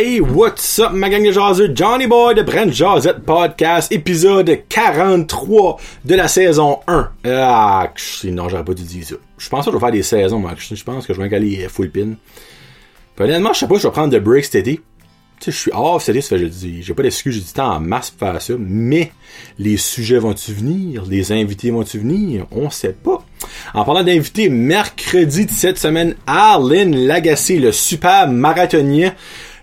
Hey, what's up, ma gang de jaseux? Johnny Boy de Brent Jazette Podcast, épisode 43 de la saison 1. Ah, non, j'aurais pas dû dire ça. Je pense que je vais faire des saisons, moi. Je pense que je vais aller full pin. Honnêtement, je sais pas je vais prendre de break cet été. Tu sais, je suis off cet été, ça fait, je dis, j'ai pas d'excuse, j'ai du temps en masse pour faire ça, mais les sujets vont-tu venir? Les invités vont-tu venir? On sait pas. En parlant d'invités, mercredi de cette semaine, Arlen Lagacé, le super marathonien,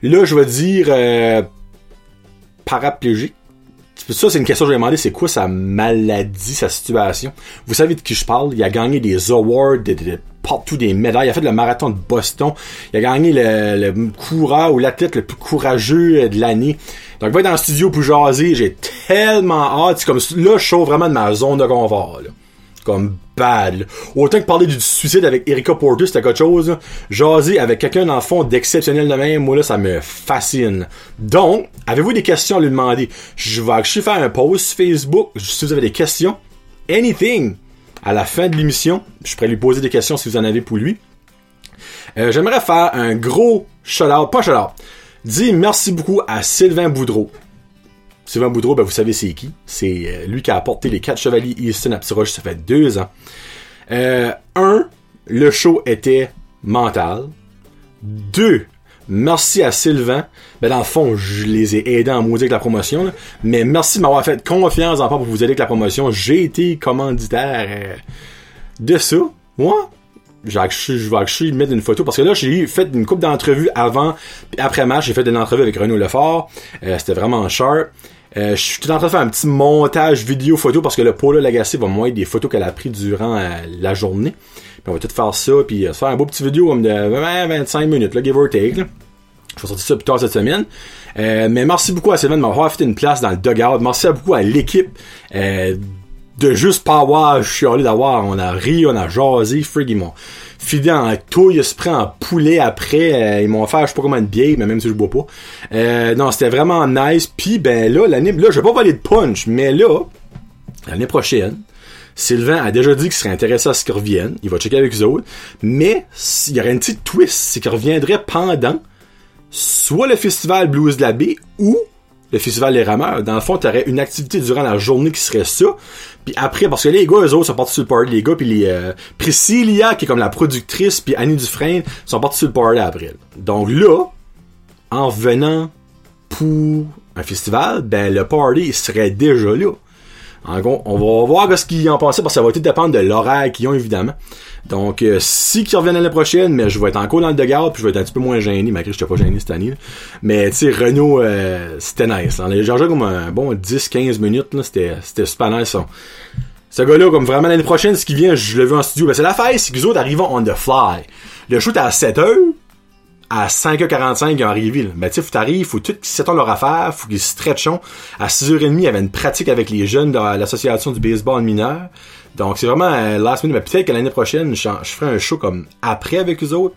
Là, je vais dire euh, paraplégique. Ça, c'est une question que je vais demander, c'est quoi sa maladie, sa situation? Vous savez de qui je parle? Il a gagné des awards, de, partout des médailles. Il a fait le marathon de Boston. Il a gagné le, le coureur ou l'athlète le plus courageux de l'année. Donc, va être dans le studio pour jaser. J'ai tellement hâte. C'est comme là, je sors vraiment de ma zone de confort. Là comme bad. Autant que parler du suicide avec Erika Porter, c'était quelque chose. Jaser avec quelqu'un dans le fond d'exceptionnel de même, moi là, ça me fascine. Donc, avez-vous des questions à lui demander? Je vais faire un post Facebook. Si vous avez des questions, anything, à la fin de l'émission, je pourrais lui poser des questions si vous en avez pour lui. Euh, j'aimerais faire un gros shout-out, pas shout-out. Dis merci beaucoup à Sylvain Boudreau. Sylvain Boudreau, ben, vous savez c'est qui? C'est euh, lui qui a apporté les quatre chevaliers Easton à Petit ça fait deux ans. Euh, un, le show était mental. Deux, merci à Sylvain. Ben, dans le fond, je les ai aidés en maudit avec la promotion. Mais merci de m'avoir fait confiance en pour vous aider avec la promotion. J'ai été commanditaire euh, de ça. Moi, je vais acheter mettre une photo parce que là j'ai fait une coupe d'entrevues avant puis après match j'ai fait une entrevue avec Renaud Lefort c'était vraiment sharp euh, je suis en train de faire un petit montage vidéo photo parce que le Paula Lagacé va moins des photos qu'elle a pris durant euh, la journée. Puis on va tout faire ça, puis euh, faire un beau petit vidéo comme de 20-25 minutes, là, give or take. Je vais sortir ça plus tard cette semaine. mais merci beaucoup à Sylvain de m'avoir fait une place dans le dugout. Merci beaucoup à l'équipe de juste pas avoir chialé d'avoir. On a ri, on a jasé, frig, ils m'ont fidé en touille, se prend en poulet après. Euh, ils m'ont offert je sais pas comment de bière, mais même si je bois pas. Euh, non, c'était vraiment nice. Puis ben là, l'année, là, je vais pas voler de punch, mais là, l'année prochaine, Sylvain a déjà dit qu'il serait intéressé à ce qu'il revienne. Il va checker avec eux autres. Mais il y aurait une petite twist, c'est qu'il reviendrait pendant soit le festival Blues de la Baie ou le festival Les Rameurs. Dans le fond, tu aurais une activité durant la journée qui serait ça. Puis après, parce que les gars, eux autres sont partis sur le party. Les gars, puis les... Euh, Priscilla, qui est comme la productrice, puis Annie Dufresne, sont partis sur le party après. Donc là, en venant pour un festival, ben le party serait déjà là. En gros, on va voir ce qu'ils en pensent parce que ça va tout dépendre de l'horaire qu'ils ont évidemment. Donc euh, si qu'ils reviennent l'année prochaine, mais je vais être encore dans le dégât puis je vais être un petit peu moins gêné, malgré que je pas gêné cette année. Mais tu sais, Renault, euh, c'était nice. On a joué comme un bon 10-15 minutes, là, c'était, c'était super nice. Ce gars-là, comme vraiment l'année prochaine, ce qui vient, je l'ai vu en studio. Ben, c'est la fête, c'est qu'ils autres arrivent on the fly. Le shoot à 7 heures, à 5h45, ils ont arrivé. Ben, tu sais, faut t'arrives, faut tout qu'ils leur affaire, faut qu'ils stretchent. À 6h30, il y avait une pratique avec les jeunes de l'association du baseball mineur. Donc, c'est vraiment euh, last minute. Mais peut-être que l'année prochaine, je, ferai un show comme après avec eux autres.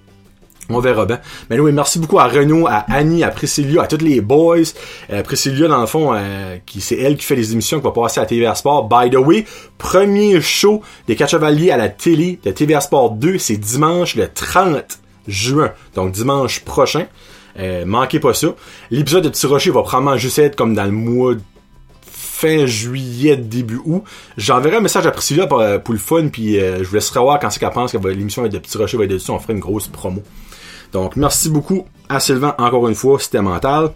On verra bien. Mais oui, merci beaucoup à Renaud, à Annie, à Priscilla, à tous les boys. Euh, Priscilla, dans le fond, euh, qui c'est elle qui fait les émissions qui va passer à TVA Sport. By the way, premier show des quatre chevaliers à la télé de TVA Sport 2, c'est dimanche le 30 juin. Donc dimanche prochain. Euh, manquez pas ça. L'épisode de Petit Rocher va probablement juste être comme dans le mois fin juillet, début août. J'enverrai un message à Priscilla pour, euh, pour le fun, puis euh, je vous laisserai voir quand c'est qu'elle pense que l'émission de Petit Rocher va être dessus. On fera une grosse promo. Donc, merci beaucoup à Sylvain, encore une fois, c'était mental.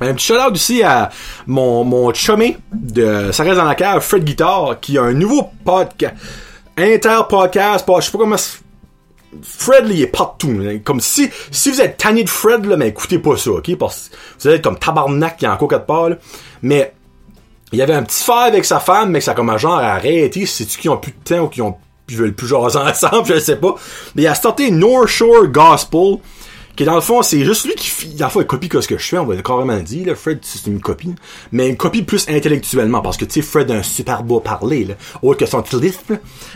Un petit shout-out aussi à mon, mon chumé de Ça reste dans la cave, Fred Guitar, qui a un nouveau podcast. Inter-podcast, je sais pas comment Fred, là, il est partout. Comme si, si vous êtes tanné de Fred, là, mais écoutez pas ça, ok? Parce que vous allez être comme tabarnak qui est encore quatre part, Mais, il y avait un petit frère avec sa femme, mais que ça a comme un genre arrêté. C'est-tu qui ont plus de temps ou qui ont, qui veulent plus jaser ensemble, je sais pas. Mais il a starté North Shore Gospel, qui dans le fond, c'est juste lui qui, dans le fond, il copie ce que je fais, on va carrément dire, là. Fred, c'est une copie. Mais une copie plus intellectuellement, parce que, tu sais, Fred a un super beau parler, là. Autre que son lisp,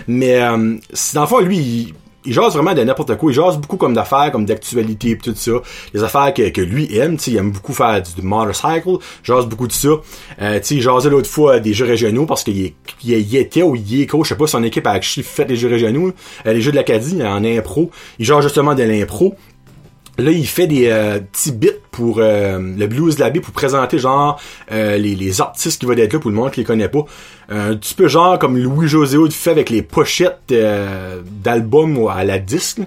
Mais, euh, dans le fond, lui, il, il jase vraiment de n'importe quoi. Il jase beaucoup comme d'affaires, comme d'actualité et tout ça. Les affaires que, que lui aime, tu il aime beaucoup faire du, motorcycle. Jase beaucoup de ça. Euh, tu sais, il jasait l'autre fois des jeux régionaux parce qu'il il, était ou il est coach. Je sais pas, son équipe a fait les jeux régionaux. Euh, les jeux de l'Acadie en impro. Il jase justement de l'impro. Là, il fait des euh, petits bits pour euh, le Blues Labby pour présenter genre euh, les, artistes qui vont être là pour le monde qui les connaît pas. Un petit peu genre comme Louis José fait avec les pochettes d'albums à la disque.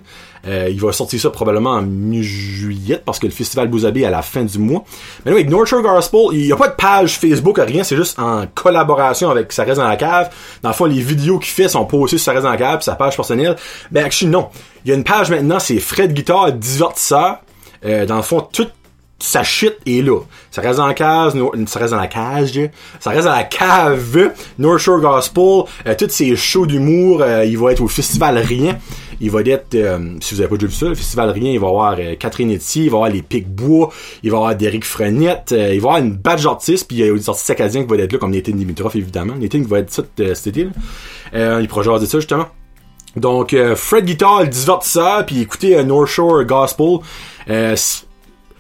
Il va sortir ça probablement en mi-juillet parce que le festival Blues est à la fin du mois. Mais avec North Shore Gospel, il n'y a pas de page Facebook, rien, c'est juste en collaboration avec Ça reste dans la cave. Dans le fond, les vidéos qu'il fait sont postées sur Ça reste dans la cave, sa page personnelle. Ben, actually, non. Il y a une page maintenant, c'est Fred Guitar divertisseur. Euh, dans le fond, toute sa shit est là. Ça reste dans la case, ça reste dans la cage, ça reste dans la cave, North Shore Gospel, euh, tous ces shows d'humour, euh, il va être au Festival Rien. Il va être, euh, si vous avez pas vu ça, le Festival Rien, il va y avoir Catherine Etier, il va y avoir les Pic-Bois, il va y avoir Derek Frenette, il va y avoir une badge d'artistes, puis il y a des artistes acadiens qui vont être là, comme Nathan Dimitrov, évidemment. Nathan qui va être ça cet été, là. il pourra jaser ça, justement. Donc, euh, Fred Guitar, le divertisseur, puis écoutez euh, North Shore Gospel. Euh,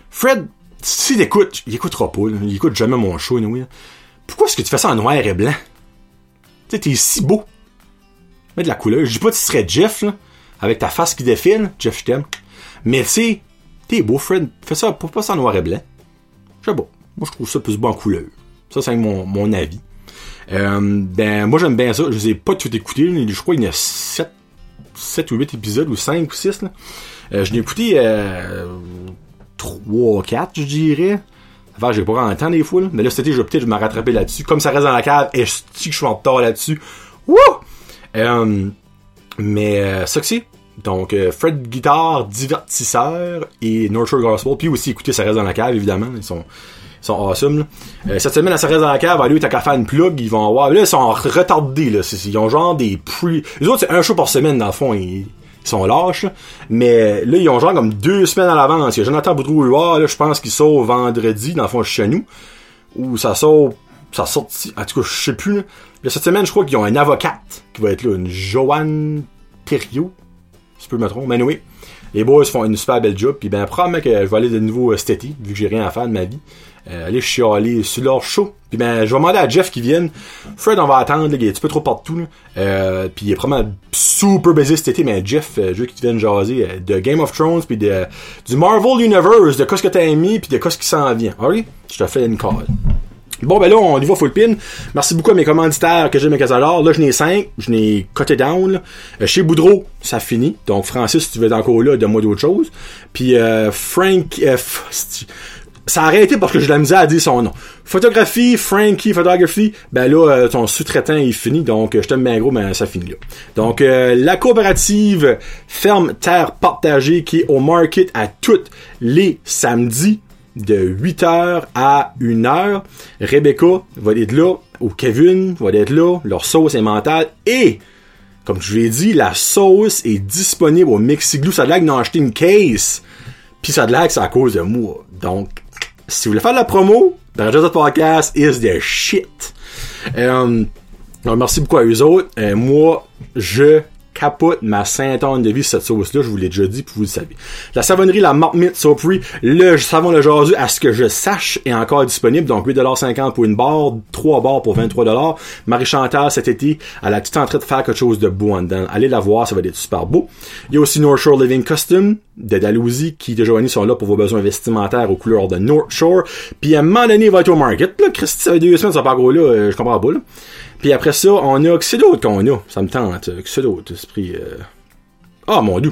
Fred, s'il écoute, il écoutera pas, il écoute jamais mon show, anyway. Pourquoi est-ce que tu fais ça en noir et blanc? Tu sais, t'es si beau. Mets de la couleur. Je dis pas que tu serais Jeff, là, avec ta face qui défile. Jeff, je t'aime. Mais tu sais, t'es beau, Fred. Fais ça, pour pas ça en noir et blanc. Je sais pas. Moi, je trouve ça plus beau en couleur. Ça, c'est mon, avis. Euh, ben, moi, j'aime bien ça. Je les ai pas tout écouté. Je crois qu'il y en a 7 7 ou 8 épisodes, ou 5 ou 6. Là. Euh, je l'ai écouté euh, 3 4, je dirais. Enfin, j'ai pas grand temps des fois, mais là, été, je vais peut-être me rattraper là-dessus. Comme ça reste dans la cave, et je que je suis en retard là-dessus. Wouh! Euh, mais euh, ça c'est. Donc, euh, Fred Guitar, divertisseur et North Shore Gospel. Puis aussi, écoutez, ça reste dans la cave, évidemment. Ils sont sont awesome. Euh, cette semaine, à reste dans la cave, à lui, t'as qu'à faire une plug, ils vont avoir. Là, ils sont retardés, là. Ils ont genre des pre. Les autres, c'est un show par semaine, dans le fond. Ils, sont lâches. Mais là, ils ont genre comme deux semaines à l'avance. Il y a Jonathan boudreau là, je pense qu'il sort vendredi, dans le fond, chez nous. Ou ça sort. Ça sort. En tout cas, je sais plus. Là. Cette semaine, je crois qu'ils ont un avocate qui va être là, une Joanne Thériault. Si je peux me tromper. Mais oui. Les boys font une super belle job. Puis ben, probablement que je vais aller de nouveau euh, cet été, vu que j'ai rien à faire de ma vie euh, aller chialer sur leur show. Puis ben, je vais demander à Jeff qui vienne. Fred, on va attendre, il est un petit peu trop partout. Là. Euh, puis il est vraiment super busy cet été, mais Jeff, euh, je veux qu'il vienne jaser euh, de Game of Thrones, puis de, du Marvel Universe, de quoi ce que t'as aimé, puis de quoi ce qui s'en vient. Alright? Je te fais une call. Bon, ben là, on y va full pin. Merci beaucoup à mes commanditaires que j'ai mes casalors. Là, je n'ai 5. Je n'ai coté down. Euh, chez Boudreau, ça finit. Donc, Francis, si tu veux être encore là, donne-moi d'autres choses. Puis, euh, Frank... Euh, ça a arrêté parce que je la misère à dire son nom. Photographie, Frankie Photography, ben là, euh, ton sous-traitant est fini, donc euh, je t'aime bien gros, mais ça finit là. Donc, euh, la coopérative Ferme Terre Partagée qui est au market à tous les samedis de 8h à 1h. Rebecca va être là, ou Kevin va être là, leur sauce est mentale, et comme je l'ai dit, la sauce est disponible au Mexiglou. Ça a l'air d'en acheter une case. Puis ça a l'air c'est à cause de moi. Donc, si vous voulez faire de la promo, dans le podcast is the shit. Euh, merci beaucoup à eux autres. Euh, moi, je capote ma Saint-Anne de vie cette sauce-là, je vous l'ai déjà dit, puis vous le savez. La savonnerie, la Marmite Sopree, le savon le à ce que je sache, est encore disponible, donc 8,50$ pour une barre, 3 barres pour 23$. Marie-Chantal, cet été, elle a tout en train de faire quelque chose de beau en dedans. Allez la voir, ça va être super beau. Il y a aussi North Shore Living Custom, de Dalhousie, qui, de Joanie, sont là pour vos besoins vestimentaires aux couleurs de North Shore. Puis à un moment donné, il va être au market. Là, Christy, ça fait deux semaines, ça pas gros là, euh, je comprends pas, là. Puis après ça, on a... C'est d'autres qu'on a. Ça me tente. C'est d'autres, esprit... Euh... Ah, mon dieu.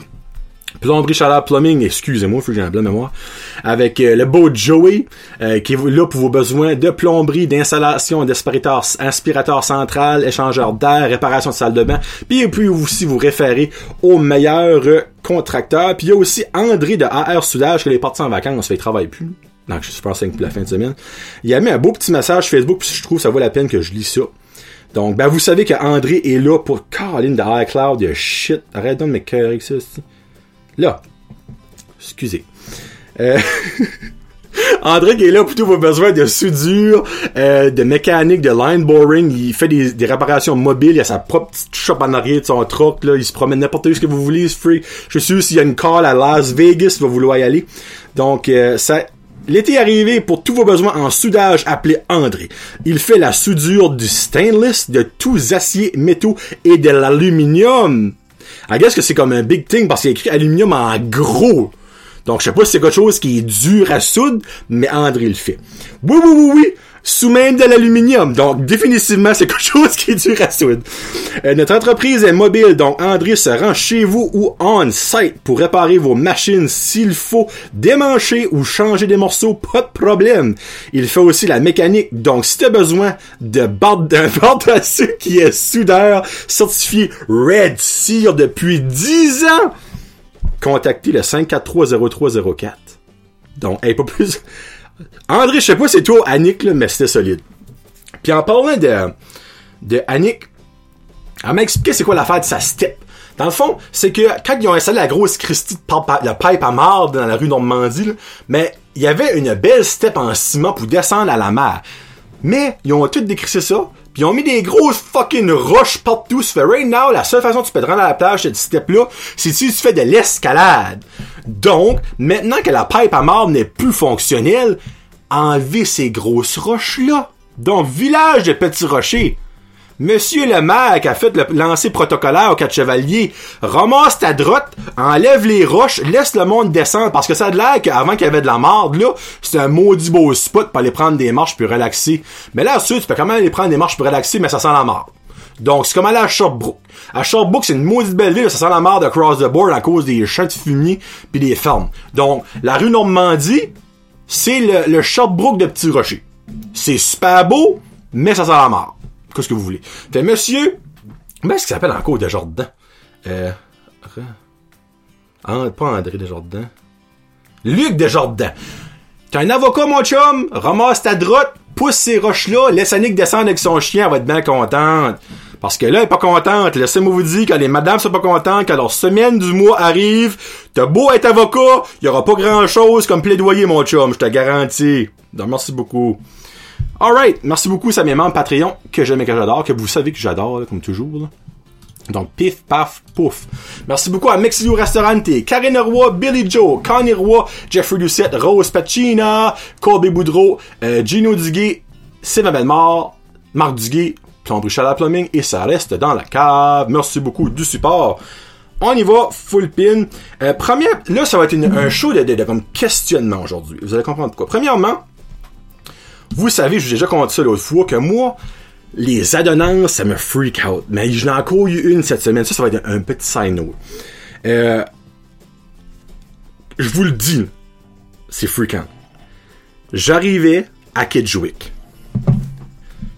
Plomberie Chaleur Plumbing, excusez-moi, faut que j'ai un blanc mémoire, avec euh, le beau Joey, euh, qui est là pour vos besoins de plomberie, d'installation, d'aspirateur aspirateur central, échangeur d'air, réparation de salle de bain, puis puis aussi vous référer au meilleur contracteur. Puis il y a aussi André de AR Soudage, qui est parti en vacances, fait il travaille plus. Donc je suis super pour la fin de semaine. Il a mis un beau petit message Facebook, puis je trouve que ça vaut la peine que je lis ça. Donc, ben, vous savez qu'André est là pour Caroline de iCloud. Shit. Arrête de me avec ça aussi. Là. Excusez. Euh... André qui est là pour tous vos besoins de soudure, euh, de mécanique, de line boring. Il fait des, réparations mobiles. Il a sa propre petite shop en arrière de son truck. Là. Il se promène n'importe où ce que vous voulez. Free. Je suis sûr s'il y a une call à Las Vegas, il va vouloir y aller. Donc, euh, ça, L'été est arrivé pour tous vos besoins en soudage, appelez André. Il fait la soudure du stainless, de tous aciers, métaux et de l'aluminium. I guess que c'est comme un big thing parce qu'il y a écrit aluminium en gros. Donc, je sais pas si c'est quelque chose qui est dur à soudre, mais André le fait. Oui, oui, oui, oui sous même de l'aluminium. Donc, définitivement, c'est quelque chose qui est dur à soudre. Euh, notre entreprise est mobile, donc André se rend chez vous ou on-site pour réparer vos machines s'il faut démancher ou changer des morceaux, pas de problème. Il fait aussi la mécanique, donc si tu as besoin de d'un bord qui est soudeur certifié Red Seal depuis 10 ans, contactez le 5430304. Donc, hey, pas plus... André, je sais pas c'est toi Annick, là, mais c'était solide. Puis en parlant de, de Annick, elle m'a expliqué c'est quoi l'affaire de sa step. Dans le fond, c'est que quand ils ont installé la grosse Christie de pipe, pipe à marde dans la rue Normandie, mais il y avait une belle step en ciment pour descendre à la mer. Mais ils ont tout décrissé ça, puis ils ont mis des grosses fucking roches partout. Ça fait right now, la seule façon tu peux te rendre à la plage cette step-là, c'est si tu fais de l'escalade. Donc, maintenant que la pipe à marbre n'est plus fonctionnelle, enlevez ces grosses roches-là. Donc, village de petits rochers. Monsieur le maire a fait le lancer protocolaire au quatre chevaliers, ramasse ta droite, enlève les roches, laisse le monde descendre, parce que ça a de l'air qu'avant qu'il y avait de la marde, là, c'était un maudit beau spot pour aller prendre des marches puis relaxer. Mais là, ensuite, tu peux quand même aller prendre des marches pour relaxer, mais ça sent la marde. Donc, c'est comme aller à Sherbrooke. À Sherbrooke, c'est une maudite belle ville, ça sent la marde across the board à cause des champs de fumier puis des fermes. Donc, la rue Normandie, c'est le, le de Petit Rocher. C'est super beau, mais ça sent la marde. Qu'est-ce que vous voulez? T'es monsieur, comment est-ce qu'il s'appelle encore Desjardins? Euh, ah, pas André Desjardins. Luc Desjardins. T'es un avocat, mon chum, ramasse ta droite, pousse ces roches-là, laisse Annick descendre avec son chien, elle va être bien contente. Parce que là, elle est pas contente. Laissez-moi vous dire que les madames sont pas contentes, que leur semaine du mois arrive. T'as beau être avocat, il y aura pas grand-chose comme plaidoyer, mon chum, je te garantis. Donc, merci beaucoup. Alright, merci beaucoup, ça mes membres Patreon, que j'aime et que j'adore, que vous savez que j'adore, comme toujours. Donc, pif, paf, pouf. Merci beaucoup à Mexilio Restaurante, Karine Roy, Billy Joe, Connie Roy, Jeffrey Lucette, Rose Pacina, Colby Boudreau, euh, Gino Duguay, Sylvain Belmort, Marc Duguay, Plomberie la Plumbing, et ça reste dans la cave. Merci beaucoup du support. On y va, full pin. Euh, là, ça va être un show de, comme questionnement aujourd'hui. Vous allez comprendre pourquoi. Premièrement, vous savez, je vous ai déjà compté ça l'autre fois, que moi, les adonnances, ça me freak out. Mais je n'ai encore eu une cette semaine. Ça, ça va être un, petit side. Euh, je vous le dis, c'est freakant. J'arrivais à Kedgewick.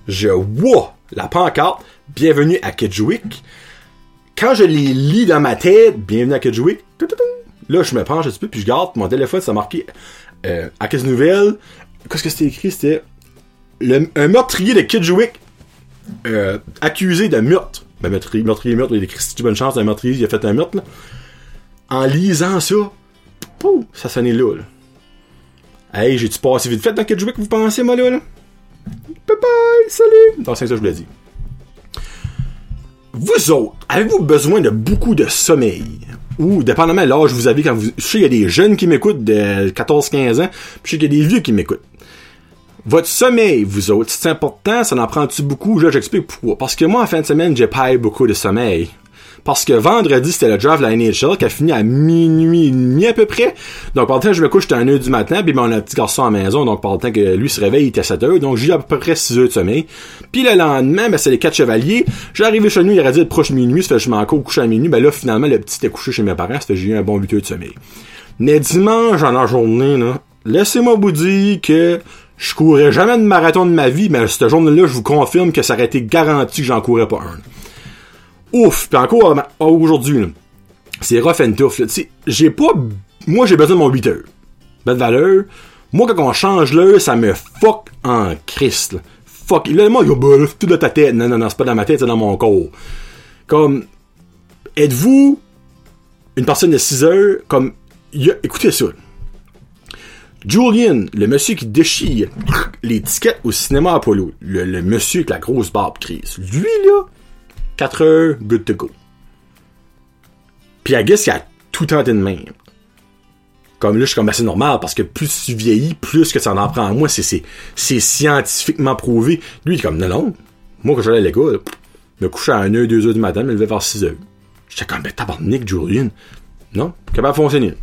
Je vois la pancarte Bienvenue à Kedgewick. Quand je les lis dans ma tête, Bienvenue à Kedgewick, là je me penche un petit peu puis je garde mon téléphone, ça marqué euh, à nouvelle Qu'est-ce que c'était écrit? C'était un meurtrier de Kidgewick euh, accusé de meurtre. Ben, meurtrier, meurtrier, meurtre, il écrit si tu bonne chance, un meurtrier, il a fait un meurtre. En lisant ça, pouf, ça sonnait là. Hey, j'ai-tu passé vite fait dans Kidgewick, vous pensez, moi, là? là? Bye bye, salut! Donc, c'est ça je voulais dire. Vous autres, avez-vous besoin de beaucoup de sommeil? Ou, dépendamment de l'âge vous avez quand vous... Je sais qu'il y a des jeunes qui m'écoutent de 14-15 ans, puis je sais qu'il y a des vieux qui m'écoutent. Votre sommeil, vous autres, c'est important, ça en prend-tu beaucoup? Là, j'explique pourquoi. Parce que moi, en fin de semaine, j'ai pas beaucoup de sommeil. Parce que vendredi, c'était le draft de la NHL qui a fini à minuit et demi à peu près. Donc, par le temps je me couche, j'étais à 1h du matin, puis mon petit garçon à la maison, donc par le temps que lui se réveille, il était à 7 h donc j'ai à peu près 6 heures de sommeil. Puis le lendemain, ben, c'est les quatre chevaliers. J'arrivais chez nous, il aurait dit proche minuit, ça fait que je m'en couché à minuit, ben là, finalement, le petit était couché chez mes parents, ça fait que j'ai eu un bon 8 heures de sommeil. Mais dimanche, en la journée, là, laissez-moi vous dire que je courais jamais de marathon de ma vie, mais cette journée-là, je vous confirme que ça aurait été garanti que j'en courais pas un ouf. Puis encore aujourd'hui, c'est rough and tough. J'ai pas. Moi, j'ai besoin de mon 8 heures. Belle valeur. Moi, quand on change l'heure, ça me fuck en Christ. Fuck. Là, moi, il bah, tout dans ta tête. Non, non, non, c'est pas dans ma tête, c'est dans mon corps. Comme. Êtes-vous une personne de 6 heures? Comme. écoutez ça. Julian, le monsieur qui déchire les tickets au cinéma Apollo, le monsieur avec la grosse barbe crise, lui là, 4 heures, good to go. Puis I guess qu'il a tout tenté de même. Comme là, je suis comme assez normal parce que plus tu vieillis, plus que ça en prend à moi. C'est, c'est, scientifiquement prouvé. Lui, il est comme, non, non. Moi, quand j'allais à l'école, me coucher à 1h, 2h du matin, me lever vers 6h. J'étais comme, ben, tabarnak, Julian. Non, capable de fonctionner.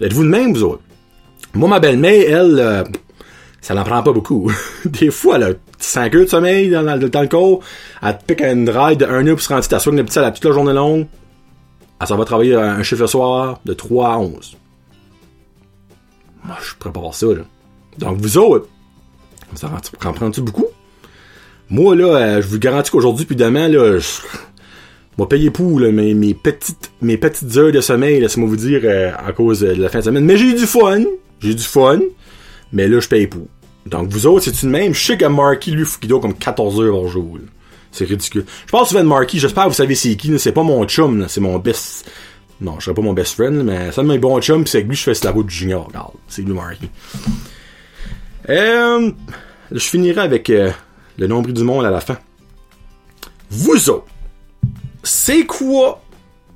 Êtes-vous de même, vous autres? Moi, ma belle-mère, elle, euh, ça n'en prend pas beaucoup. Des fois, a 5 heures de sommeil dans, dans, dans le corps. Elle te pique une ride de 1 heure pour se rendre, t'assois le petit à la toute la journée longue. Elle s'en va travailler un chiffre le soir de 3 à 11. Moi, je pourrais pas voir ça, là. Donc, vous autres, ça en prend-tu beaucoup? Moi, là, euh, je vous garantis qu'aujourd'hui puis demain, là, je vais payer pour là, mes, mes, petites, mes petites heures de sommeil, laissez-moi vous dire, euh, à cause de la fin de semaine. Mais j'ai eu du fun. J'ai eu du fun. Mais là, je paye pour. Donc, vous autres, c'est une même. Je sais que Marky, lui, doit comme 14 heures par jour. C'est ridicule. Je pense souvent de Marky, j'espère que vous savez c'est qui, c'est pas mon chum, c'est mon best... Non, je serais pas mon best friend, mais c'est un de mes bons c'est avec lui je fais la route du junior, regarde. C'est lui, Marky. Euh, je finirai avec euh, le nombril du monde à la fin. Vous autres, c'est quoi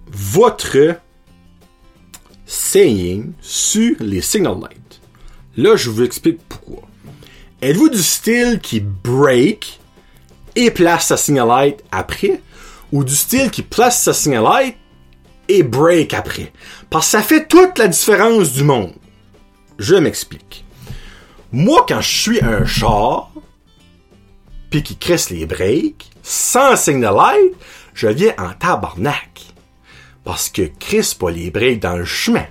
votre saying sur les signal lights? Là, je vous explique pourquoi. Êtes-vous du style qui break et place sa signal light après? Ou du style qui place sa signal light et break après? Parce que ça fait toute la différence du monde. Je m'explique. Moi, quand je suis un char, puis qui crisse les breaks, sans signal light, je viens en tabarnak. Parce que Chris pas les breaks dans le chemin.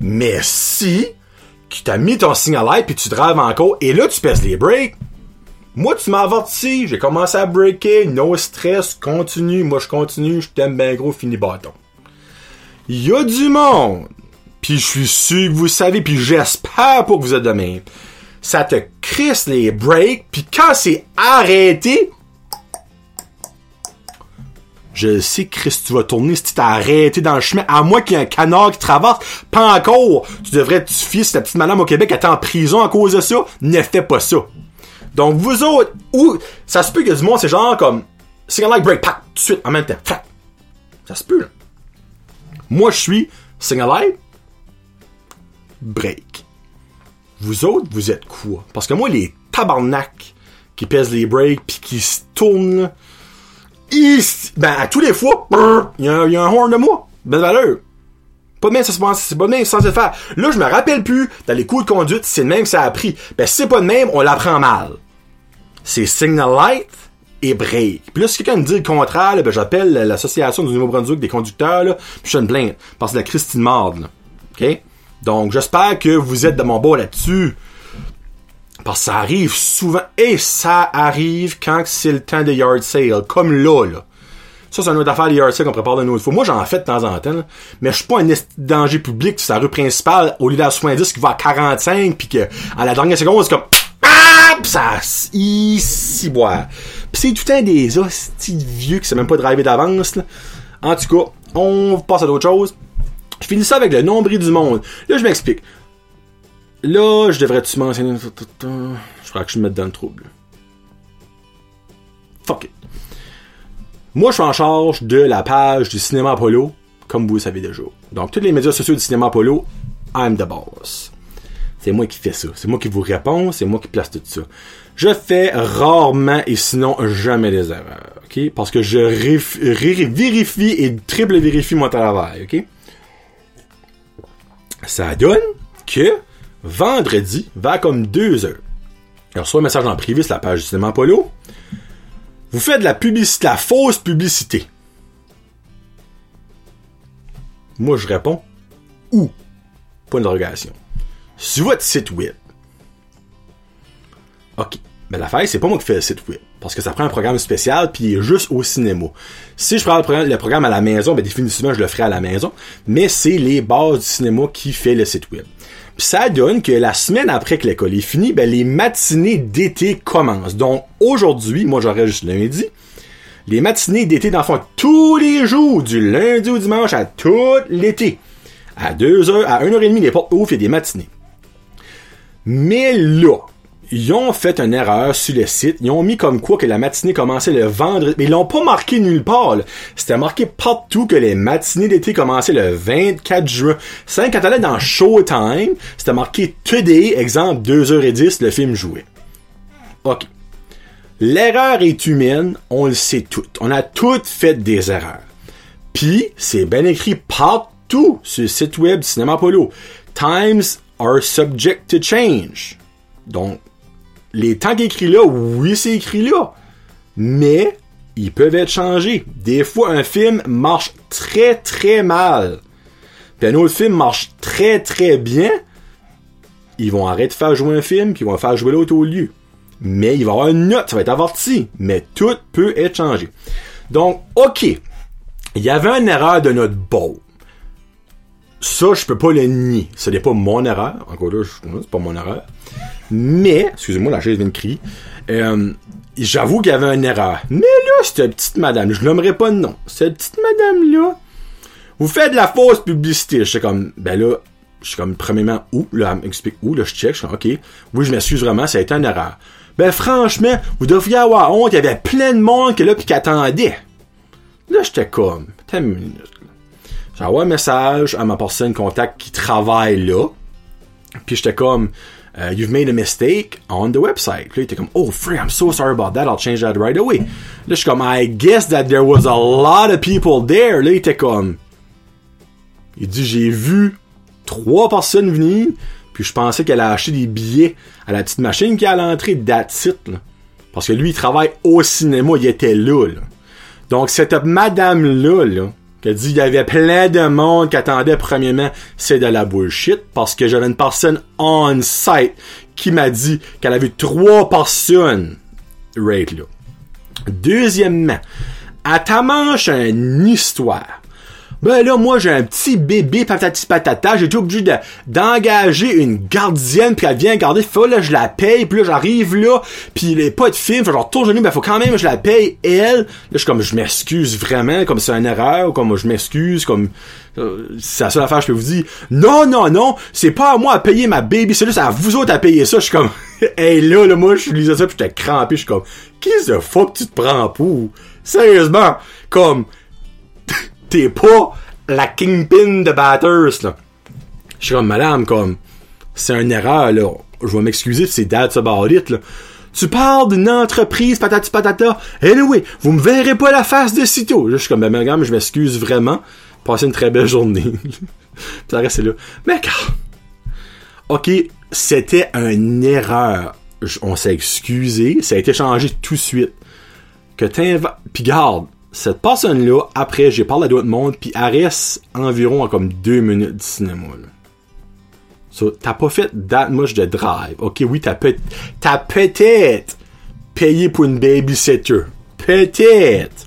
Mais si, tu t'as mis ton signal light puis tu drives encore, et là tu pèses les breaks, moi tu m'as averti, j'ai commencé à breaker, no stress, continue, moi je continue, je t'aime bien gros, fini bâton. Il y a du monde, puis je suis sûr que vous savez, puis j'espère pour que vous êtes de. Ça te crisse les breaks, puis quand c'est arrêté, je sais, Chris, tu vas tourner si tu t'es arrêté dans le chemin, à moins qu'il y ait un canard qui traverse. Pas encore. Tu devrais te fier si ta petite madame au Québec est en prison à cause de ça. Ne fais pas ça. Donc, vous autres, ou, ça se peut que du monde, c'est genre comme, single light break, pack, tout de suite, en même temps. Ça se peut, là. Moi, je suis single light, break. Vous autres, vous êtes quoi? Parce que moi, les tabarnak qui pèsent les breaks pis qui se tournent, ben, à tous les fois, il y, y a un horn de moi. Belle valeur. Pas de même, ça se passe, c'est pas de le faire. Là, je me rappelle plus, dans les cours de conduite, c'est de même que ça a pris. Ben, si c'est pas de même, on l'apprend mal. C'est signal light et break. Puis là, si quelqu'un me dit le contraire, ben, j'appelle l'association du Nouveau-Brunswick des conducteurs, puis je fais une plainte. Parce que la Christine Marde, là. OK? Donc, j'espère que vous êtes de mon bord là-dessus. Parce que ça arrive souvent, et ça arrive quand c'est le temps de yard sale, comme là, là. Ça, c'est une autre affaire, les yard sale qu'on prépare d'une autre fois. Moi, j'en fais de temps en temps, là. mais je suis pas un de danger public sur la rue principale, au lieu de la 70 qui va à 45, puis que, à la dernière seconde, c'est comme, ah, ça, ici, boire. Pis c'est tout temps des hosties de vieux qui sait même pas driver d'avance, là. En tout cas, on passe à d'autres choses. Je finis ça avec le nombril du monde. Là, je m'explique. Là, je devrais-tu mentionner... Je crois que je me mette dans le trouble. Fuck it. Moi, je suis en charge de la page du cinéma Apollo, comme vous le savez déjà. Donc, tous les médias sociaux du cinéma Apollo, I'm the boss. C'est moi qui fais ça. C'est moi qui vous réponds, c'est moi qui place tout ça. Je fais rarement et sinon jamais des erreurs, ok? Parce que je vérifie et triple vérifie mon travail, ok? Ça donne que vendredi, vers comme deux heures, je reçois un message en privé sur la page du cinéma. Vous faites de la publicité, la fausse publicité. Moi, je réponds où? Point d'interrogation. Sur votre site web. OK. Mais l'affaire, c'est pas moi qui fais le site web. Parce que ça prend un programme spécial, puis il est juste au cinéma. Si je prends le programme, le programme à la maison, ben définitivement, je le ferai à la maison. Mais c'est les bases du cinéma qui fait le site web. Ça donne que la semaine après que l'école est finie, ben les matinées d'été commencent. Donc aujourd'hui, moi j'aurais juste lundi, les matinées d'été fond tous les jours, du lundi au dimanche à tout l'été. À 2h, à 1h30, les portes ouvrent, il y a des matinées. Mais là, ils ont fait une erreur sur le site. Ils ont mis comme quoi que la matinée commençait le vendredi. Mais ils l'ont pas marqué nulle part. C'était marqué partout que les matinées d'été commençaient le 24 juin. C'est quand t'allais dans Showtime, c'était marqué Today, exemple 2h10, le film jouait. OK. L'erreur est humaine, on le sait tout. On a toutes fait des erreurs. Puis, c'est bien écrit partout sur le site web du Cinéma Polo. Times are subject to change. Donc, les temps qu'il écrit là, oui, c'est écrit là. Mais, ils peuvent être changés. Des fois, un film marche très très mal. Puis un autre film marche très très bien. Ils vont arrêter de faire jouer un film, puis ils vont faire jouer l'autre au lieu. Mais il va y avoir une note, ça va être averti. Mais tout peut être changé. Donc, ok. Il y avait une erreur de notre bowl. Ça, je peux pas le nier. Ce n'est pas mon erreur. Encore là, c'est pas mon erreur. Mais, excusez-moi, la chaise vient de crier. Euh, j'avoue qu'il y avait une erreur. Mais là, cette petite madame, je n'aimerais pas de nom. Cette petite madame-là, vous faites de la fausse publicité. Je suis comme, ben là, je suis comme, premièrement, où? Là, elle où, là, je check, je suis comme, ok. Oui, je m'excuse vraiment, ça a été une erreur. Ben, franchement, vous devriez avoir honte, il y avait plein de monde qui est là pis qui attendait. Là, j'étais comme, t'as une minute, J'envoie un message à ma personne contact qui travaille là. Puis j'étais comme, uh, you've made a mistake on the website. Là, il était comme, oh, free, I'm so sorry about that, I'll change that right away. Là, je suis comme, I guess that there was a lot of people there. Là, il était comme, il dit, j'ai vu trois personnes venir, puis je pensais qu'elle a acheté des billets à la petite machine qui est à l'entrée that's it, là. Parce que lui, il travaille au cinéma, il était là, là. Donc, cette madame-là, là, qui dit il y avait plein de monde qui attendait premièrement, c'est de la bullshit parce que j'avais une personne on site qui m'a dit qu'elle avait trois personnes rate là. Deuxièmement, à ta manche une histoire. Ben là, moi, j'ai un petit bébé patati patata, j'ai été obligé de, d'engager une gardienne, puis elle vient garder, faut là, je la paye, puis là, j'arrive là, puis il est pas de film, fait genre, tourne ben faut quand même, je la paye, elle. Là, je suis comme, je m'excuse vraiment, comme c'est une erreur, comme je m'excuse, comme, euh, c'est la seule affaire que je peux vous dire. Non, non, non, c'est pas à moi à payer ma baby, c'est juste à vous autres à payer ça. Je suis comme, hey là, là, moi, je lisais ça, puis j'étais crampé, je suis comme, qu'est-ce que tu te prends pour? Sérieusement, comme, t'es pas la kingpin de Batters, là. Je suis comme, madame, comme, c'est une erreur, là. Je vais m'excuser, c'est that's about it, là. Tu parles d'une entreprise patati patata. Anyway, vous me verrez pas la face de sitôt. Je suis comme, ben, madame, je m'excuse vraiment. Passez une très belle journée. ça reste là. Mais OK, c'était une erreur. On s'est excusé. Ça a été changé tout de suite. Que t'inventes. Puis garde, cette personne-là, après, j'ai parlé à d'autres mondes, puis elle reste environ à comme deux minutes du cinéma. Là. So, t'as pas fait that much de drive. Ok, oui, t'as peut t'as peut-être payé pour une babysitter. Peut-être.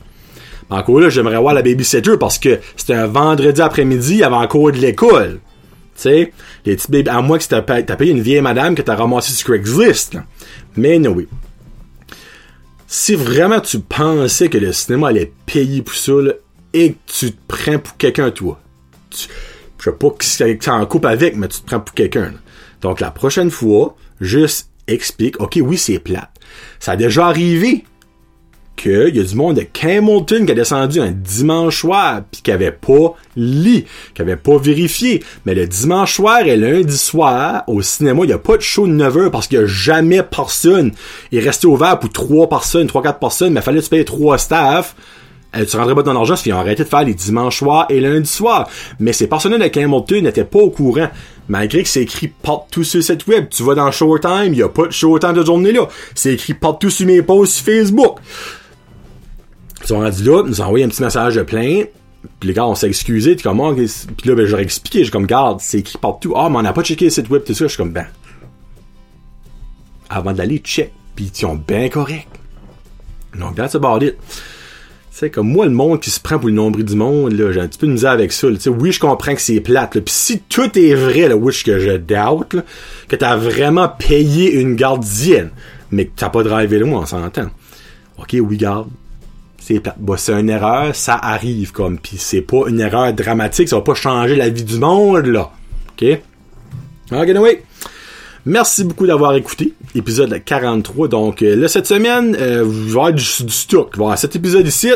Encore là, j'aimerais voir la babysitter parce que c'était un vendredi après-midi, avait encore de l'école. Tu sais, les petits bébés, à moins que t'as payé une vieille madame que t'as ramassé sur Craigslist. Mais non, oui si vraiment tu pensais que le cinéma allait payer pour ça, et que tu te prends pour quelqu'un, toi, tu, je sais pas que tu en coupe avec, mais tu te prends pour quelqu'un. Donc la prochaine fois, juste explique, ok, oui, c'est plate. Ça a déjà arrivé qu'il y a du monde de Camilton qui a descendu un dimanche soir puis qui avait pas lit, qui avait pas vérifié. Mais le dimanche soir et lundi soir, au cinéma, il y a pas de show de 9h parce qu'il y a jamais personne. Il restait ouvert pour trois personnes, trois, quatre personnes, mais fallait que tu payes trois staff. Euh, tu rentrais pas dans l'argent, ils ont arrêté de faire les dimanches soirs et lundi soir. Mais ces personnes de Camilton n'étaient pas au courant. Malgré que c'est écrit partout sur cette web. Tu vas dans Showtime, il y a pas de Showtime de journée là. C'est écrit partout sur mes posts sur Facebook. Ils sont rendus là, nous ont envoyé un petit message de plainte. Puis les gars, on s'est excusé, tu comment, puis là, ben, j'aurais expliqué, j'ai comme, garde, c'est écrit partout. Ah, mais on n'a pas checké le site web, tout ça. Je suis comme, ben. Avant d'aller, check. Puis ils sont bien corrects. Donc, that's about it. C'est comme moi, le monde qui se prend pour le nombril du monde, là, j'ai un petit peu de misère avec ça. sais oui, je comprends que c'est plate. Puis si tout est vrai, là, oui, que je doubt, là, que t'as vraiment payé une gardienne, mais que t'as pas drivé moi, on s'entend. Ok, oui, garde c'est bah, c'est une erreur, ça arrive comme puis c'est pas une erreur dramatique, ça va pas changer la vie du monde là. OK? OK, anyway. Merci beaucoup d'avoir écouté épisode 43. Donc euh, là cette semaine, euh, vous allez avoir du, stock. Il va y avoir cet épisode ici.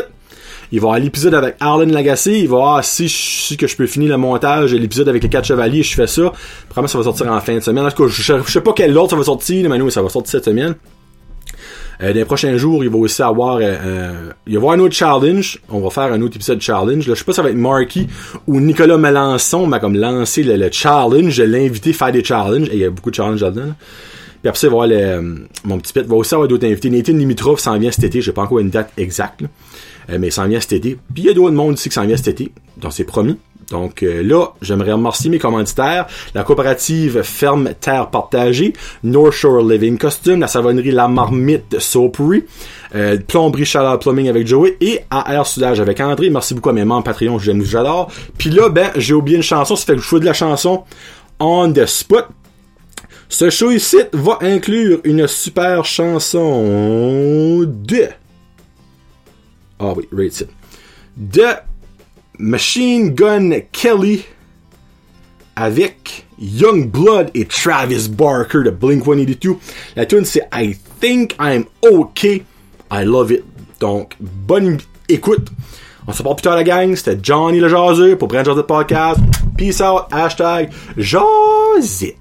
Il va y avoir l'épisode avec Arlen Lagacé. Il va y avoir si je que je peux finir le montage, l'épisode avec les quatre chevaliers, je fais ça. Probablement ça va sortir en fin de semaine. En tout cas, je, sais pas quel autre ça va sortir, mais nous ça va sortir cette semaine. Euh, dans les prochains jours, il va aussi avoir, euh, euh, il va avoir un autre challenge. On va faire un autre épisode de challenge. Là, je sais pas si ça va être Marky ou Nicolas Melançon m'a comme lancé le, le challenge. Je à faire des challenges. Et il y a beaucoup de challenges là-dedans. là. Puis après ça, il va y avoir le, mon petit pet. Il va aussi avoir d'autres invités. Nathan Dimitrov s'en vient cet été. J'ai pas encore une date exacte. là. Mais il s'en vient cet été. Puis il y a d'autres mondes ici qui s'en vient cet été. Donc c'est promis. Donc euh, là, j'aimerais remercier mes commanditaires, la coopérative Ferme Terre Partagée, North Shore Living Costume, la savonnerie La Marmite Soapery, euh, Plomberie Chaleur Plumbing avec Joey et AR Soudage avec André. Merci beaucoup à mes membres Patreon, j'aime, j'adore. Puis là, ben, j'ai oublié une chanson, ça fait que je de la chanson on the spot. Ce show ici va inclure une super chanson de... Ah oui, rate it. De Machine Gun Kelly avec Young Blood et Travis Barker de Blink 182. La tune c'est I Think I'm Okay. I love it. Donc, bonne écoute. On se parle plus tard la gang. C'était Johnny le Jaseux pour Brand Jaseux Podcast. Peace out. Hashtag Jasit.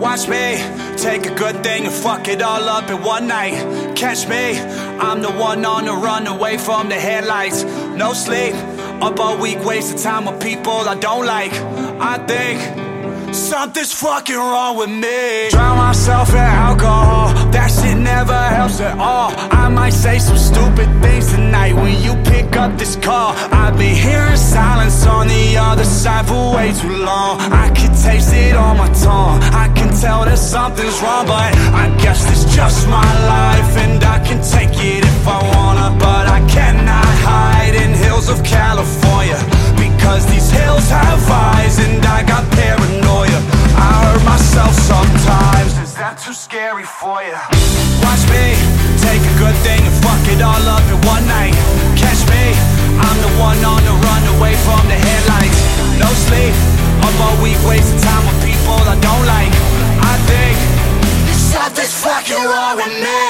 Watch me take a good thing and fuck it all up in one night. Catch me, I'm the one on the run away from the headlights. No sleep, up all week, wasting time with people I don't like. I think something's fucking wrong with me. Drown myself in alcohol, that shit never helps at all. I might say some stupid things tonight when you pick up this call. I've been hearing silence on the other side for way too long. I can taste it on my tongue. I tell that something's wrong, but I guess it's just my life, and I can take it if I wanna. But I cannot hide in hills of California because these hills have eyes, and I got paranoia. I hurt myself sometimes. Is that too scary for you? Watch me take a good thing and fuck it all up in one night. Catch me, with people I